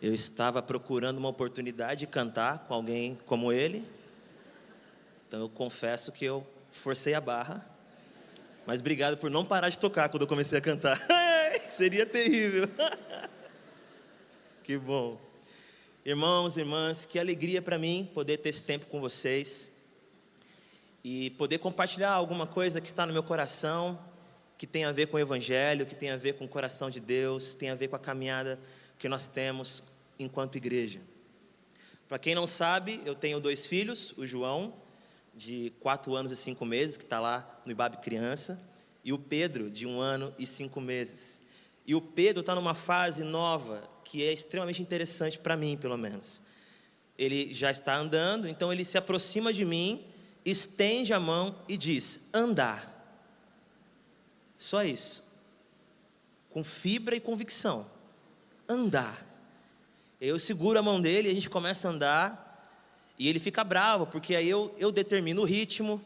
Eu estava procurando uma oportunidade de cantar com alguém como ele. Então eu confesso que eu forcei a barra. Mas obrigado por não parar de tocar quando eu comecei a cantar. Seria terrível. que bom. Irmãos, irmãs, que alegria para mim poder ter esse tempo com vocês e poder compartilhar alguma coisa que está no meu coração, que tem a ver com o Evangelho, que tem a ver com o coração de Deus, tem a ver com a caminhada que nós temos enquanto igreja. Para quem não sabe, eu tenho dois filhos, o João, de quatro anos e cinco meses, que está lá no Ibabe Criança, e o Pedro, de um ano e cinco meses. E o Pedro está numa fase nova, que é extremamente interessante para mim, pelo menos. Ele já está andando, então ele se aproxima de mim, estende a mão e diz: andar. Só isso. Com fibra e convicção. Andar. Eu seguro a mão dele e a gente começa a andar. E ele fica bravo, porque aí eu, eu determino o ritmo.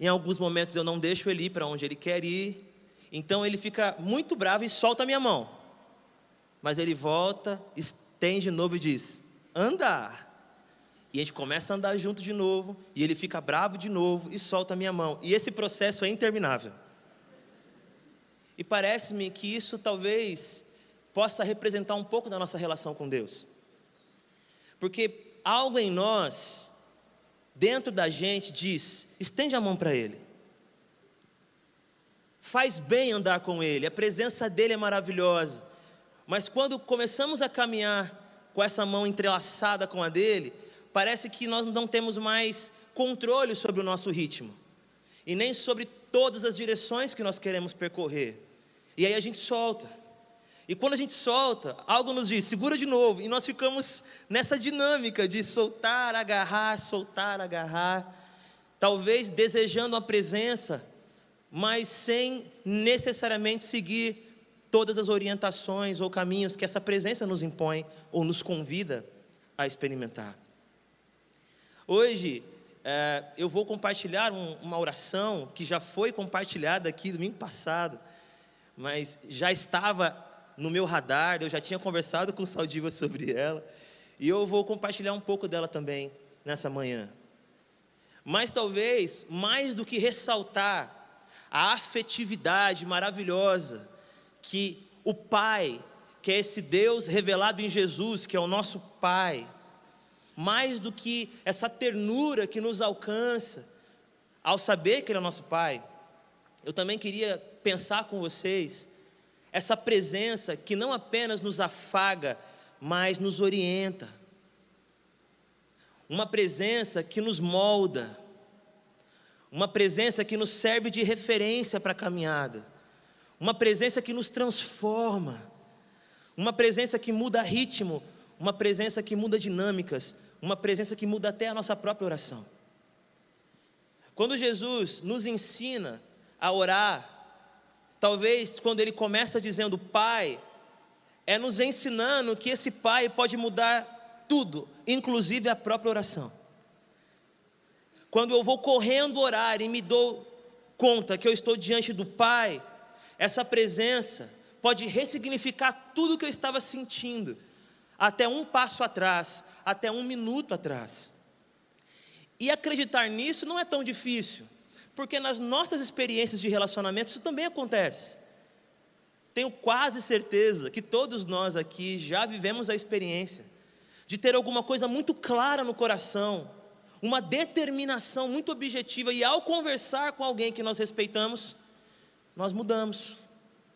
Em alguns momentos eu não deixo ele ir para onde ele quer ir. Então ele fica muito bravo e solta a minha mão. Mas ele volta, estende de novo e diz: andar. E a gente começa a andar junto de novo. E ele fica bravo de novo e solta a minha mão. E esse processo é interminável. E parece-me que isso talvez possa representar um pouco da nossa relação com Deus. Porque algo em nós, dentro da gente, diz: estende a mão para Ele. Faz bem andar com Ele, a presença dEle é maravilhosa. Mas quando começamos a caminhar com essa mão entrelaçada com a dele, parece que nós não temos mais controle sobre o nosso ritmo e nem sobre todas as direções que nós queremos percorrer. E aí a gente solta. E quando a gente solta, algo nos diz, segura de novo. E nós ficamos nessa dinâmica de soltar, agarrar, soltar, agarrar. Talvez desejando a presença, mas sem necessariamente seguir todas as orientações ou caminhos que essa presença nos impõe ou nos convida a experimentar. Hoje, é, eu vou compartilhar um, uma oração que já foi compartilhada aqui domingo passado, mas já estava no meu radar, eu já tinha conversado com o Saldiva sobre ela, e eu vou compartilhar um pouco dela também nessa manhã. Mas talvez, mais do que ressaltar a afetividade maravilhosa que o Pai, que é esse Deus revelado em Jesus, que é o nosso Pai, mais do que essa ternura que nos alcança ao saber que Ele é nosso Pai, eu também queria pensar com vocês essa presença que não apenas nos afaga, mas nos orienta. Uma presença que nos molda. Uma presença que nos serve de referência para a caminhada. Uma presença que nos transforma. Uma presença que muda ritmo. Uma presença que muda dinâmicas. Uma presença que muda até a nossa própria oração. Quando Jesus nos ensina a orar Talvez quando ele começa dizendo Pai, é nos ensinando que esse Pai pode mudar tudo, inclusive a própria oração. Quando eu vou correndo orar e me dou conta que eu estou diante do Pai, essa presença pode ressignificar tudo que eu estava sentindo, até um passo atrás, até um minuto atrás. E acreditar nisso não é tão difícil. Porque nas nossas experiências de relacionamento isso também acontece. Tenho quase certeza que todos nós aqui já vivemos a experiência de ter alguma coisa muito clara no coração, uma determinação muito objetiva, e ao conversar com alguém que nós respeitamos, nós mudamos,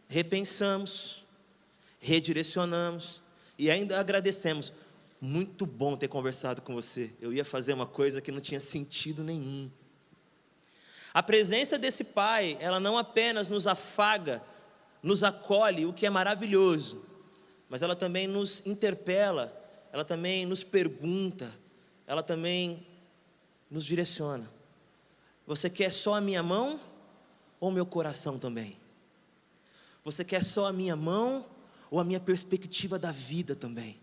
repensamos, redirecionamos e ainda agradecemos. Muito bom ter conversado com você. Eu ia fazer uma coisa que não tinha sentido nenhum. A presença desse Pai, ela não apenas nos afaga, nos acolhe, o que é maravilhoso, mas ela também nos interpela, ela também nos pergunta, ela também nos direciona. Você quer só a minha mão ou meu coração também? Você quer só a minha mão ou a minha perspectiva da vida também?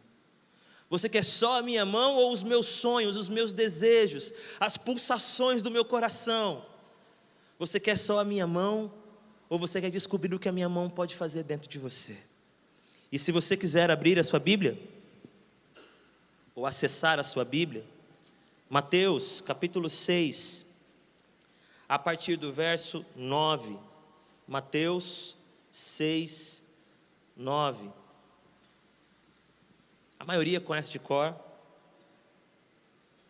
Você quer só a minha mão ou os meus sonhos, os meus desejos, as pulsações do meu coração? Você quer só a minha mão ou você quer descobrir o que a minha mão pode fazer dentro de você? E se você quiser abrir a sua Bíblia, ou acessar a sua Bíblia, Mateus capítulo 6, a partir do verso 9. Mateus 6, 9. A maioria conhece de cor,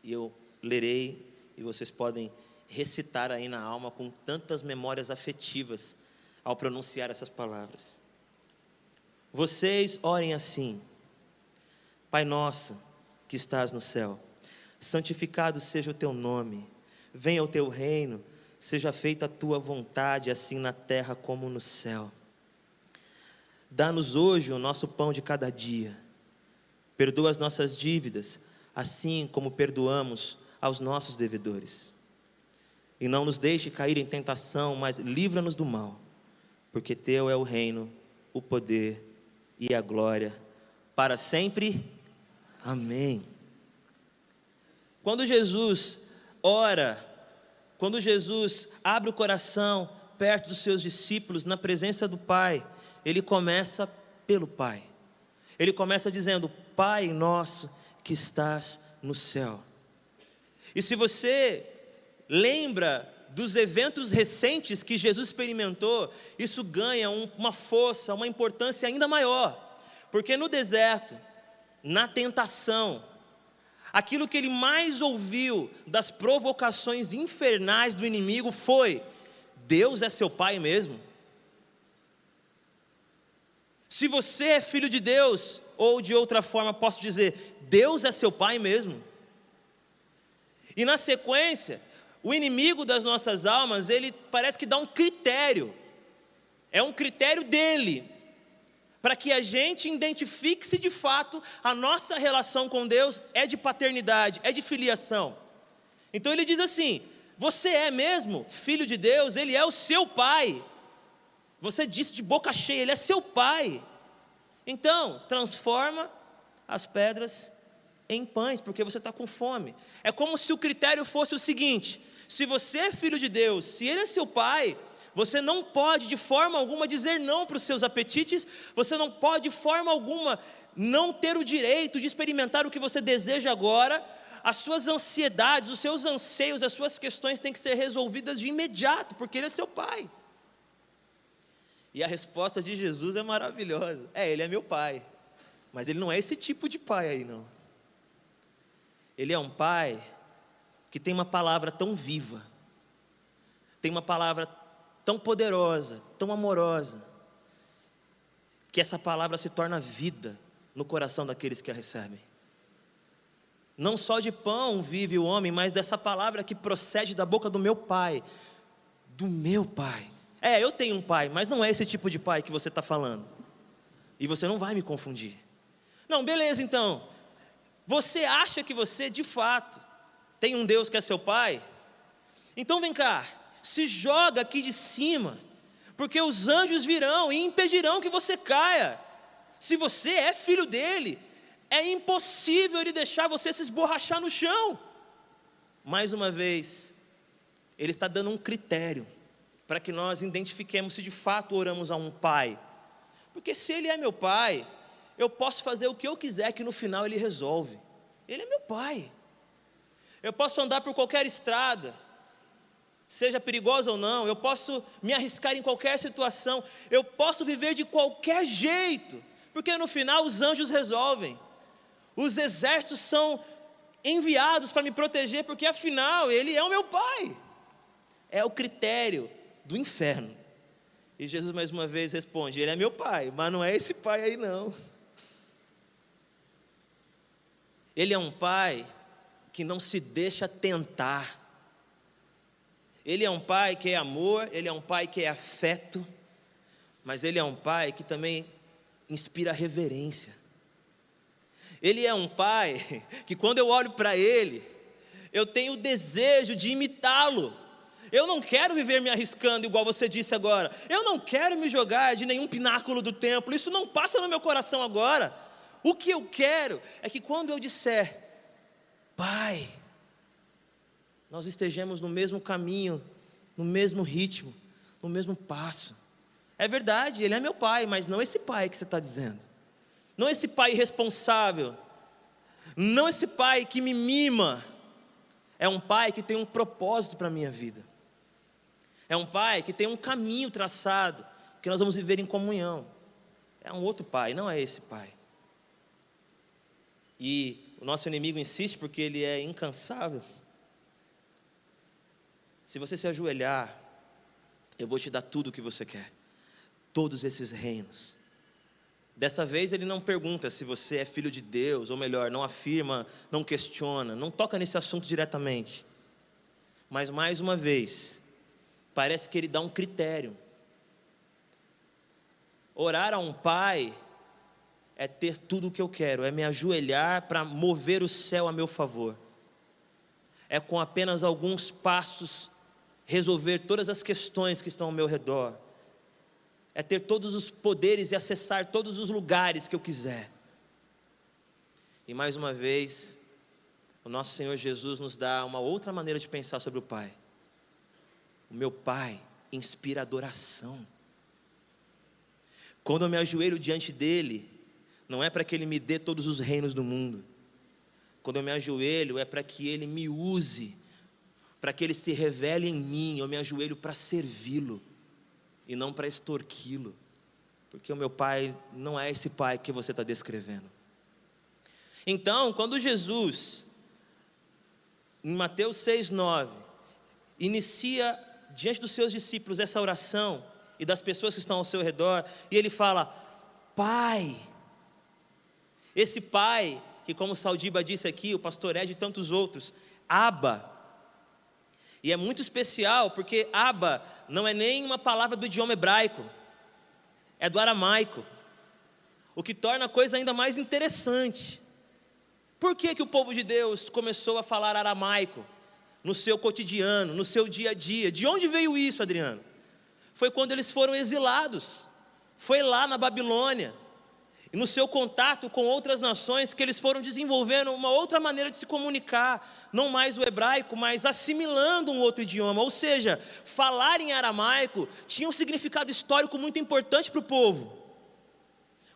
e eu lerei, e vocês podem recitar aí na alma com tantas memórias afetivas ao pronunciar essas palavras. Vocês orem assim: Pai nosso que estás no céu, santificado seja o teu nome, venha o teu reino, seja feita a tua vontade, assim na terra como no céu. Dá-nos hoje o nosso pão de cada dia, perdoa as nossas dívidas, assim como perdoamos aos nossos devedores. E não nos deixe cair em tentação, mas livra-nos do mal, porque teu é o reino, o poder e a glória para sempre. Amém. Quando Jesus ora, quando Jesus abre o coração perto dos seus discípulos, na presença do Pai, ele começa pelo Pai. Ele começa dizendo: Pai nosso que estás no céu. E se você lembra dos eventos recentes que Jesus experimentou, isso ganha um, uma força, uma importância ainda maior, porque no deserto, na tentação, aquilo que ele mais ouviu das provocações infernais do inimigo foi: Deus é seu pai mesmo? Se você é filho de Deus, ou de outra forma posso dizer, Deus é seu pai mesmo? E na sequência, o inimigo das nossas almas, ele parece que dá um critério, é um critério dele, para que a gente identifique se de fato a nossa relação com Deus é de paternidade, é de filiação. Então ele diz assim: Você é mesmo filho de Deus, Ele é o seu pai. Você disse de boca cheia, Ele é seu pai. Então, transforma as pedras em pães, porque você está com fome. É como se o critério fosse o seguinte: se você é filho de Deus, se Ele é seu pai, você não pode de forma alguma dizer não para os seus apetites, você não pode de forma alguma não ter o direito de experimentar o que você deseja agora. As suas ansiedades, os seus anseios, as suas questões têm que ser resolvidas de imediato, porque Ele é seu pai. E a resposta de Jesus é maravilhosa: é, Ele é meu pai, mas Ele não é esse tipo de pai aí, não. Ele é um pai que tem uma palavra tão viva, tem uma palavra tão poderosa, tão amorosa, que essa palavra se torna vida no coração daqueles que a recebem. Não só de pão vive o homem, mas dessa palavra que procede da boca do meu pai, do meu pai. É, eu tenho um pai, mas não é esse tipo de pai que você está falando. E você não vai me confundir. Não, beleza então. Você acha que você de fato tem um Deus que é seu pai? Então vem cá, se joga aqui de cima, porque os anjos virão e impedirão que você caia. Se você é filho dele, é impossível ele deixar você se esborrachar no chão. Mais uma vez, ele está dando um critério para que nós identifiquemos se de fato oramos a um pai. Porque se ele é meu pai, eu posso fazer o que eu quiser que no final ele resolve. Ele é meu pai. Eu posso andar por qualquer estrada, seja perigosa ou não, eu posso me arriscar em qualquer situação, eu posso viver de qualquer jeito, porque no final os anjos resolvem, os exércitos são enviados para me proteger, porque afinal Ele é o meu Pai, é o critério do inferno. E Jesus mais uma vez responde: Ele é meu Pai, mas não é esse Pai aí não. Ele é um Pai que não se deixa tentar ele é um pai que é amor, ele é um pai que é afeto, mas ele é um pai que também inspira reverência. Ele é um pai que quando eu olho para ele, eu tenho o desejo de imitá-lo. Eu não quero viver me arriscando, igual você disse agora. Eu não quero me jogar de nenhum pináculo do templo. Isso não passa no meu coração agora. O que eu quero é que quando eu disser, Pai, nós estejamos no mesmo caminho, no mesmo ritmo, no mesmo passo. É verdade, Ele é meu pai, mas não esse pai que você está dizendo. Não esse pai irresponsável. Não esse pai que me mima. É um pai que tem um propósito para a minha vida. É um pai que tem um caminho traçado, que nós vamos viver em comunhão. É um outro pai, não é esse pai. E o nosso inimigo insiste porque ele é incansável. Se você se ajoelhar, eu vou te dar tudo o que você quer. Todos esses reinos. Dessa vez ele não pergunta se você é filho de Deus, ou melhor, não afirma, não questiona, não toca nesse assunto diretamente. Mas mais uma vez, parece que ele dá um critério. Orar a um pai é ter tudo o que eu quero, é me ajoelhar para mover o céu a meu favor. É com apenas alguns passos resolver todas as questões que estão ao meu redor. É ter todos os poderes e acessar todos os lugares que eu quiser. E mais uma vez, o nosso Senhor Jesus nos dá uma outra maneira de pensar sobre o Pai. O meu Pai inspira adoração. Quando eu me ajoelho diante dele, não é para que ele me dê todos os reinos do mundo. Quando eu me ajoelho, é para que ele me use, para que ele se revele em mim. Eu me ajoelho para servi-lo e não para extorquí-lo, porque o meu pai não é esse pai que você está descrevendo. Então, quando Jesus, em Mateus 6,9, inicia diante dos seus discípulos essa oração e das pessoas que estão ao seu redor, e ele fala: Pai, esse pai, que como Saldiba disse aqui, o pastor Ed e tantos outros, Aba. E é muito especial porque Aba não é nem uma palavra do idioma hebraico, é do aramaico. O que torna a coisa ainda mais interessante. Por que, que o povo de Deus começou a falar aramaico no seu cotidiano, no seu dia a dia? De onde veio isso, Adriano? Foi quando eles foram exilados. Foi lá na Babilônia e no seu contato com outras nações que eles foram desenvolvendo uma outra maneira de se comunicar, não mais o hebraico, mas assimilando um outro idioma. Ou seja, falar em aramaico tinha um significado histórico muito importante para o povo.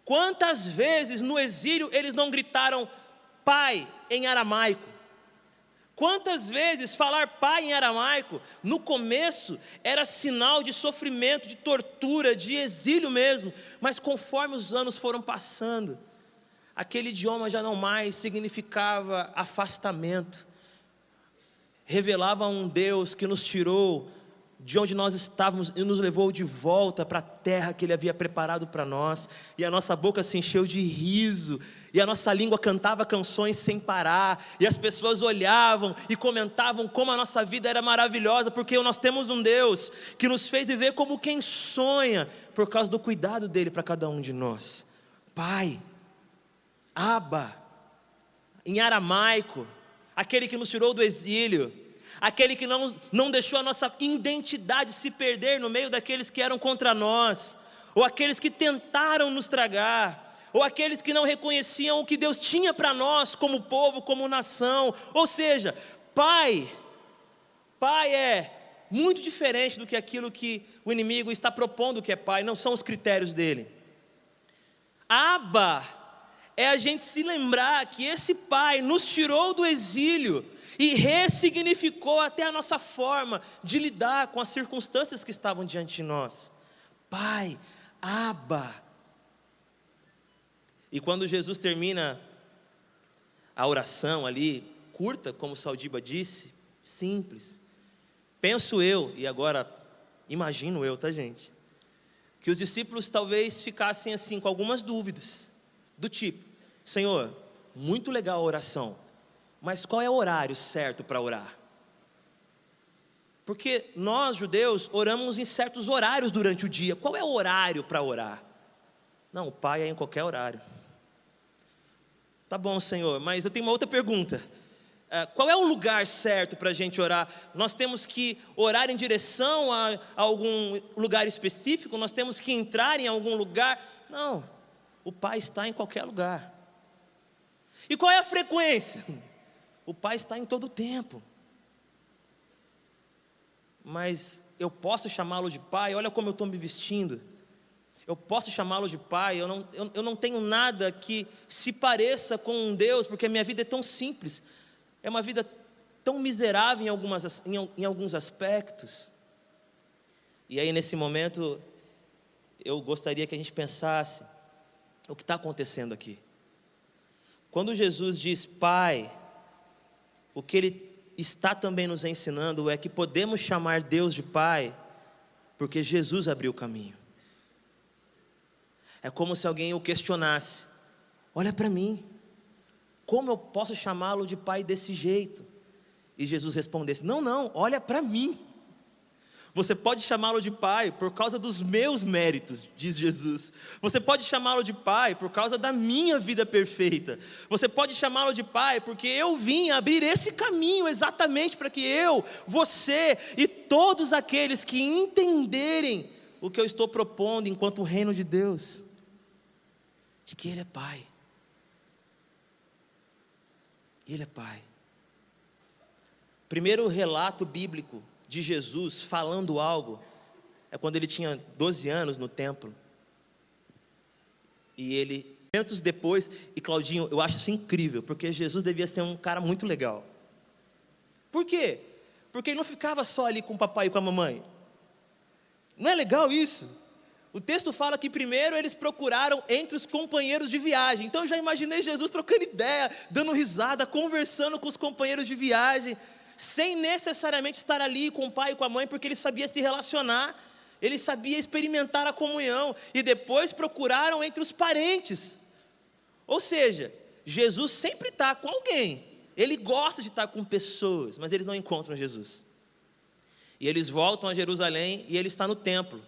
Quantas vezes no exílio eles não gritaram pai em aramaico? Quantas vezes falar pai em aramaico, no começo, era sinal de sofrimento, de tortura, de exílio mesmo, mas conforme os anos foram passando, aquele idioma já não mais significava afastamento, revelava um Deus que nos tirou de onde nós estávamos e nos levou de volta para a terra que Ele havia preparado para nós, e a nossa boca se encheu de riso, e a nossa língua cantava canções sem parar, e as pessoas olhavam e comentavam como a nossa vida era maravilhosa, porque nós temos um Deus que nos fez viver como quem sonha, por causa do cuidado dele para cada um de nós. Pai, Abba, em aramaico, aquele que nos tirou do exílio, aquele que não, não deixou a nossa identidade se perder no meio daqueles que eram contra nós, ou aqueles que tentaram nos tragar, ou aqueles que não reconheciam o que Deus tinha para nós como povo, como nação. Ou seja, Pai, Pai é muito diferente do que aquilo que o inimigo está propondo que é Pai, não são os critérios dele. Aba é a gente se lembrar que esse Pai nos tirou do exílio e ressignificou até a nossa forma de lidar com as circunstâncias que estavam diante de nós. Pai, Abba. E quando Jesus termina a oração ali, curta, como Saldiba disse, simples. Penso eu, e agora imagino eu, tá gente? Que os discípulos talvez ficassem assim com algumas dúvidas, do tipo: Senhor, muito legal a oração, mas qual é o horário certo para orar? Porque nós, judeus, oramos em certos horários durante o dia. Qual é o horário para orar? Não, o Pai é em qualquer horário. Tá bom, Senhor, mas eu tenho uma outra pergunta. é, qual é o lugar certo para a gente orar? Nós temos que orar em direção a, a, algum lugar específico? Nós temos que entrar em algum lugar? Não, o Pai está em qualquer lugar. E qual é a frequência? O Pai está em todo o tempo. Mas eu posso chamá-lo de Pai, olha como eu estou me vestindo. Eu posso chamá-lo de Pai, eu não, eu, eu não tenho nada que se pareça com um Deus, porque a minha vida é tão simples é uma vida tão miserável em, algumas, em, em alguns aspectos. E aí, nesse momento, eu gostaria que a gente pensasse o que está acontecendo aqui. Quando Jesus diz Pai, o que Ele está também nos ensinando é que podemos chamar Deus de Pai, porque Jesus abriu o caminho. É como se alguém o questionasse: olha para mim, como eu posso chamá-lo de pai desse jeito? E Jesus respondesse: Não, não, olha para mim. Você pode chamá-lo de pai por causa dos meus méritos, diz Jesus. Você pode chamá-lo de pai por causa da minha vida perfeita. Você pode chamá-lo de pai porque eu vim abrir esse caminho exatamente para que eu, você e todos aqueles que entenderem o que eu estou propondo enquanto reino de Deus, de que Ele é pai. Ele é Pai. Primeiro relato bíblico de Jesus falando algo é quando ele tinha 12 anos no templo. E ele, momentos depois, e Claudinho, eu acho isso incrível, porque Jesus devia ser um cara muito legal. Por quê? Porque ele não ficava só ali com o papai e com a mamãe. Não é legal isso? O texto fala que primeiro eles procuraram entre os companheiros de viagem. Então eu já imaginei Jesus trocando ideia, dando risada, conversando com os companheiros de viagem, sem necessariamente estar ali com o pai e com a mãe, porque ele sabia se relacionar, ele sabia experimentar a comunhão, e depois procuraram entre os parentes. Ou seja, Jesus sempre está com alguém, ele gosta de estar com pessoas, mas eles não encontram Jesus. E eles voltam a Jerusalém e ele está no templo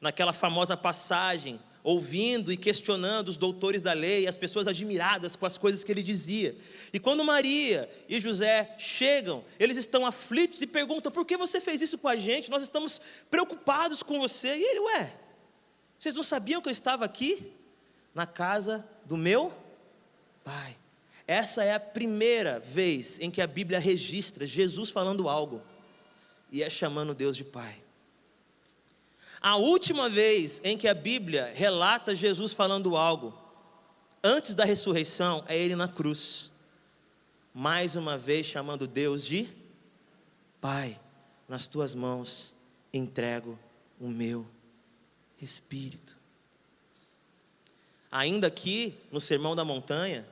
naquela famosa passagem, ouvindo e questionando os doutores da lei, as pessoas admiradas com as coisas que ele dizia. E quando Maria e José chegam, eles estão aflitos e perguntam: por que você fez isso com a gente? Nós estamos preocupados com você. E ele, ué, vocês não sabiam que eu estava aqui? Na casa do meu pai. Essa é a primeira vez em que a Bíblia registra Jesus falando algo e é chamando Deus de Pai. A última vez em que a Bíblia relata Jesus falando algo, antes da ressurreição, é ele na cruz. Mais uma vez chamando Deus de Pai, nas tuas mãos entrego o meu espírito. Ainda aqui no Sermão da Montanha,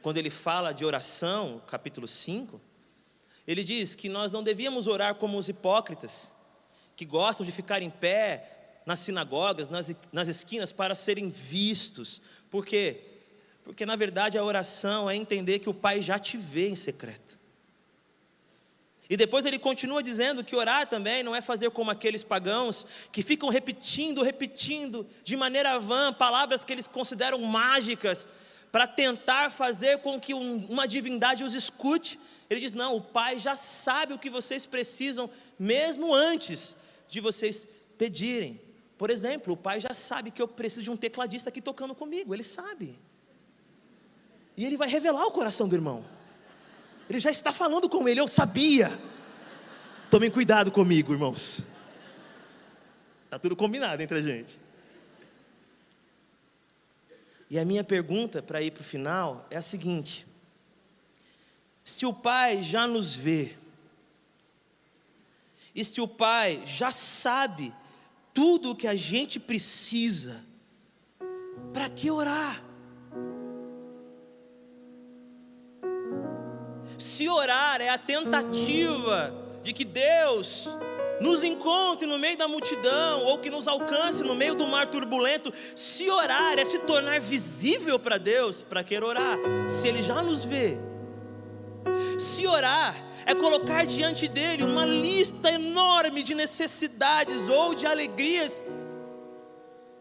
quando ele fala de oração, capítulo 5, ele diz que nós não devíamos orar como os hipócritas que gostam de ficar em pé nas sinagogas, nas, nas esquinas, para serem vistos. Por quê? Porque na verdade a oração é entender que o Pai já te vê em secreto. E depois ele continua dizendo que orar também não é fazer como aqueles pagãos que ficam repetindo, repetindo de maneira vã palavras que eles consideram mágicas para tentar fazer com que um, uma divindade os escute. Ele diz: Não, o Pai já sabe o que vocês precisam, mesmo antes de vocês pedirem. Por exemplo, o pai já sabe que eu preciso de um tecladista aqui tocando comigo, ele sabe. E ele vai revelar o coração do irmão. Ele já está falando com ele, eu sabia. Tomem cuidado comigo, irmãos. Está tudo combinado entre a gente. E a minha pergunta para ir para o final é a seguinte: se o Pai já nos vê, e se o Pai já sabe tudo o que a gente precisa, para que orar? Se orar é a tentativa de que Deus nos encontre no meio da multidão ou que nos alcance no meio do mar turbulento, se orar é se tornar visível para Deus, para que orar? Se Ele já nos vê, se orar é colocar diante dele uma lista enorme de necessidades ou de alegrias.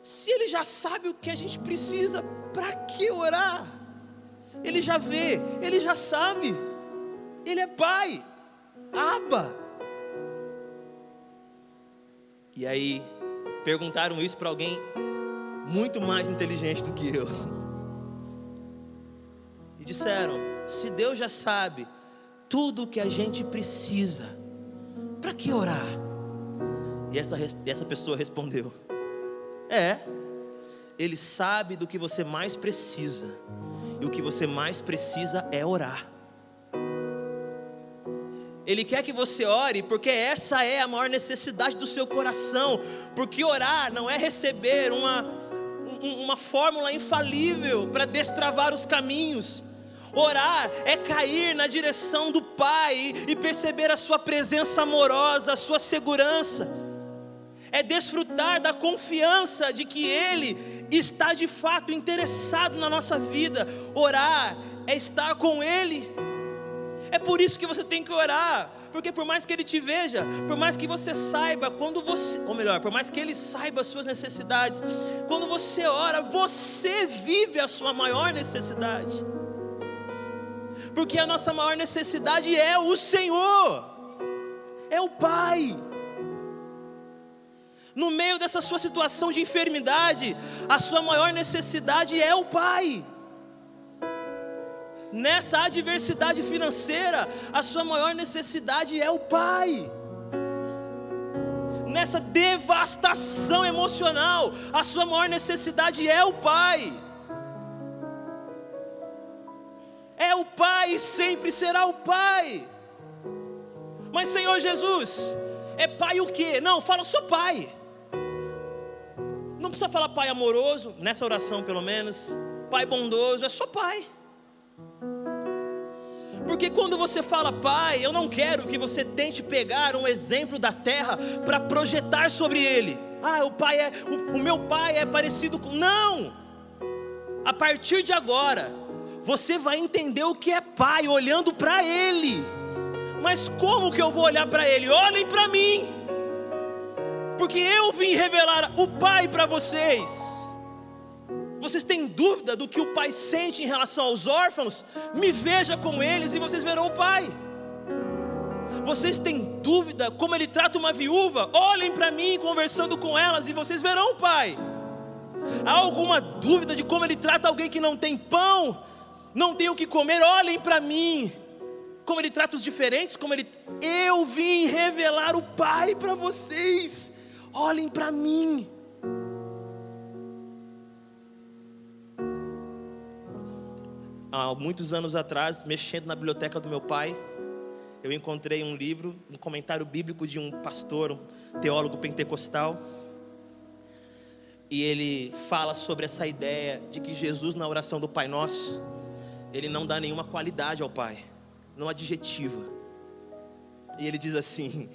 Se ele já sabe o que a gente precisa, para que orar? Ele já vê, ele já sabe. Ele é pai. Aba. E aí perguntaram isso para alguém muito mais inteligente do que eu. E disseram: se Deus já sabe tudo o que a gente precisa, para que orar? E essa, essa pessoa respondeu: É, Ele sabe do que você mais precisa, e o que você mais precisa é orar. Ele quer que você ore, porque essa é a maior necessidade do seu coração. Porque orar não é receber uma, uma fórmula infalível para destravar os caminhos. Orar é cair na direção do Pai e perceber a Sua presença amorosa, a Sua segurança. É desfrutar da confiança de que Ele está de fato interessado na nossa vida. Orar é estar com Ele. É por isso que você tem que orar. Porque por mais que ele te veja, por mais que você saiba quando você, ou melhor, por mais que ele saiba as suas necessidades, quando você ora, você vive a sua maior necessidade. Porque a nossa maior necessidade é o Senhor. É o Pai. No meio dessa sua situação de enfermidade, a sua maior necessidade é o Pai nessa adversidade financeira, a sua maior necessidade é o Pai. Nessa devastação emocional, a sua maior necessidade é o Pai. Pai e sempre será o Pai. Mas Senhor Jesus, é Pai o quê? Não, fala sou Pai. Não precisa falar Pai amoroso, nessa oração pelo menos. Pai bondoso, é só Pai. Porque quando você fala pai, eu não quero que você tente pegar um exemplo da terra para projetar sobre ele. Ah, o pai é o, o meu pai é parecido com Não! A partir de agora, você vai entender o que é pai olhando para ele. Mas como que eu vou olhar para ele? Olhem para mim. Porque eu vim revelar o pai para vocês vocês têm dúvida do que o pai sente em relação aos órfãos? Me veja com eles e vocês verão o pai. Vocês têm dúvida como ele trata uma viúva? Olhem para mim conversando com elas e vocês verão o pai. Há alguma dúvida de como ele trata alguém que não tem pão, não tem o que comer? Olhem para mim. Como ele trata os diferentes, como ele eu vim revelar o pai para vocês. Olhem para mim. há muitos anos atrás, mexendo na biblioteca do meu pai, eu encontrei um livro, um comentário bíblico de um pastor, um teólogo pentecostal. E ele fala sobre essa ideia de que Jesus, na oração do Pai Nosso, ele não dá nenhuma qualidade ao Pai, não adjetiva. E ele diz assim: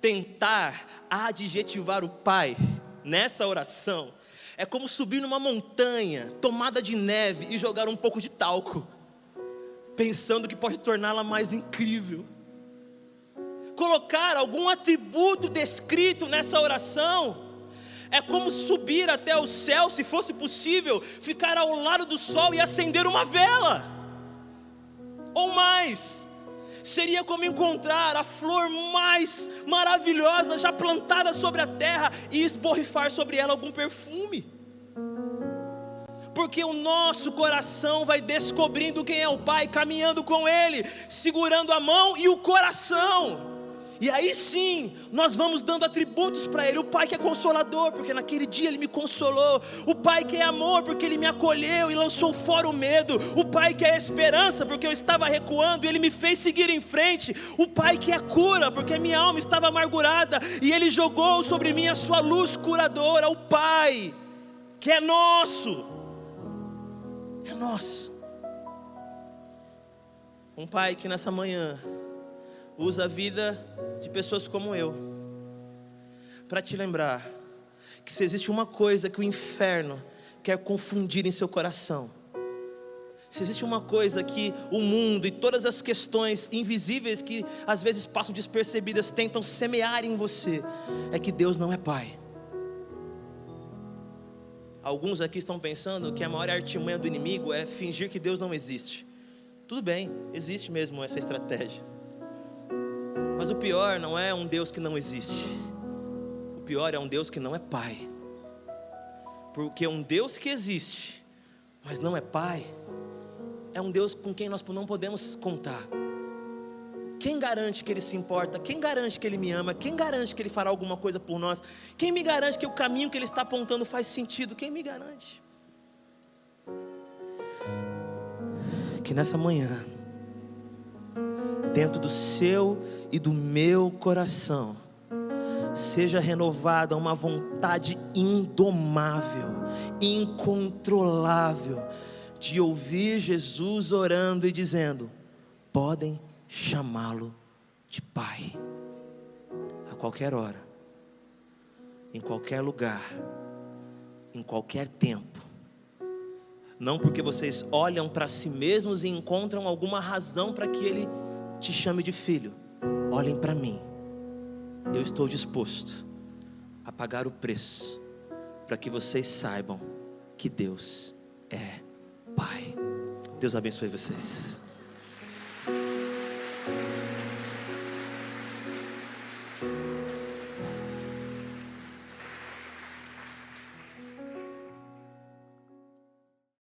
tentar adjetivar o Pai nessa oração é como subir numa montanha tomada de neve e jogar um pouco de talco, pensando que pode torná-la mais incrível. Colocar algum atributo descrito nessa oração é como subir até o céu, se fosse possível, ficar ao lado do sol e acender uma vela, ou mais seria como encontrar a flor mais maravilhosa já plantada sobre a terra e esborrifar sobre ela algum perfume. Porque o nosso coração vai descobrindo quem é o Pai, caminhando com Ele, segurando a mão e o coração. E aí sim, nós vamos dando atributos para Ele. O Pai que é consolador, porque naquele dia Ele me consolou. O Pai que é amor, porque Ele me acolheu e lançou fora o medo. O Pai que é esperança, porque eu estava recuando e Ele me fez seguir em frente. O Pai que é cura, porque minha alma estava amargurada e Ele jogou sobre mim a sua luz curadora. O Pai que é nosso, é nosso. Um Pai que nessa manhã usa a vida de pessoas como eu para te lembrar que se existe uma coisa que o inferno quer confundir em seu coração, se existe uma coisa que o mundo e todas as questões invisíveis que às vezes passam despercebidas tentam semear em você, é que Deus não é Pai. Alguns aqui estão pensando que a maior artimanha do inimigo é fingir que Deus não existe. Tudo bem, existe mesmo essa estratégia. Mas o pior não é um Deus que não existe. O pior é um Deus que não é pai. Porque um Deus que existe, mas não é pai, é um Deus com quem nós não podemos contar. Quem garante que Ele se importa? Quem garante que Ele me ama? Quem garante que Ele fará alguma coisa por nós? Quem me garante que o caminho que Ele está apontando faz sentido? Quem me garante? Que nessa manhã, dentro do seu e do meu coração, seja renovada uma vontade indomável, incontrolável, de ouvir Jesus orando e dizendo: podem chamá-lo de Pai, a qualquer hora, em qualquer lugar, em qualquer tempo. Não porque vocês olham para si mesmos e encontram alguma razão para que Ele te chame de filho. Olhem para mim. Eu estou disposto a pagar o preço para que vocês saibam que Deus é Pai. Deus abençoe vocês.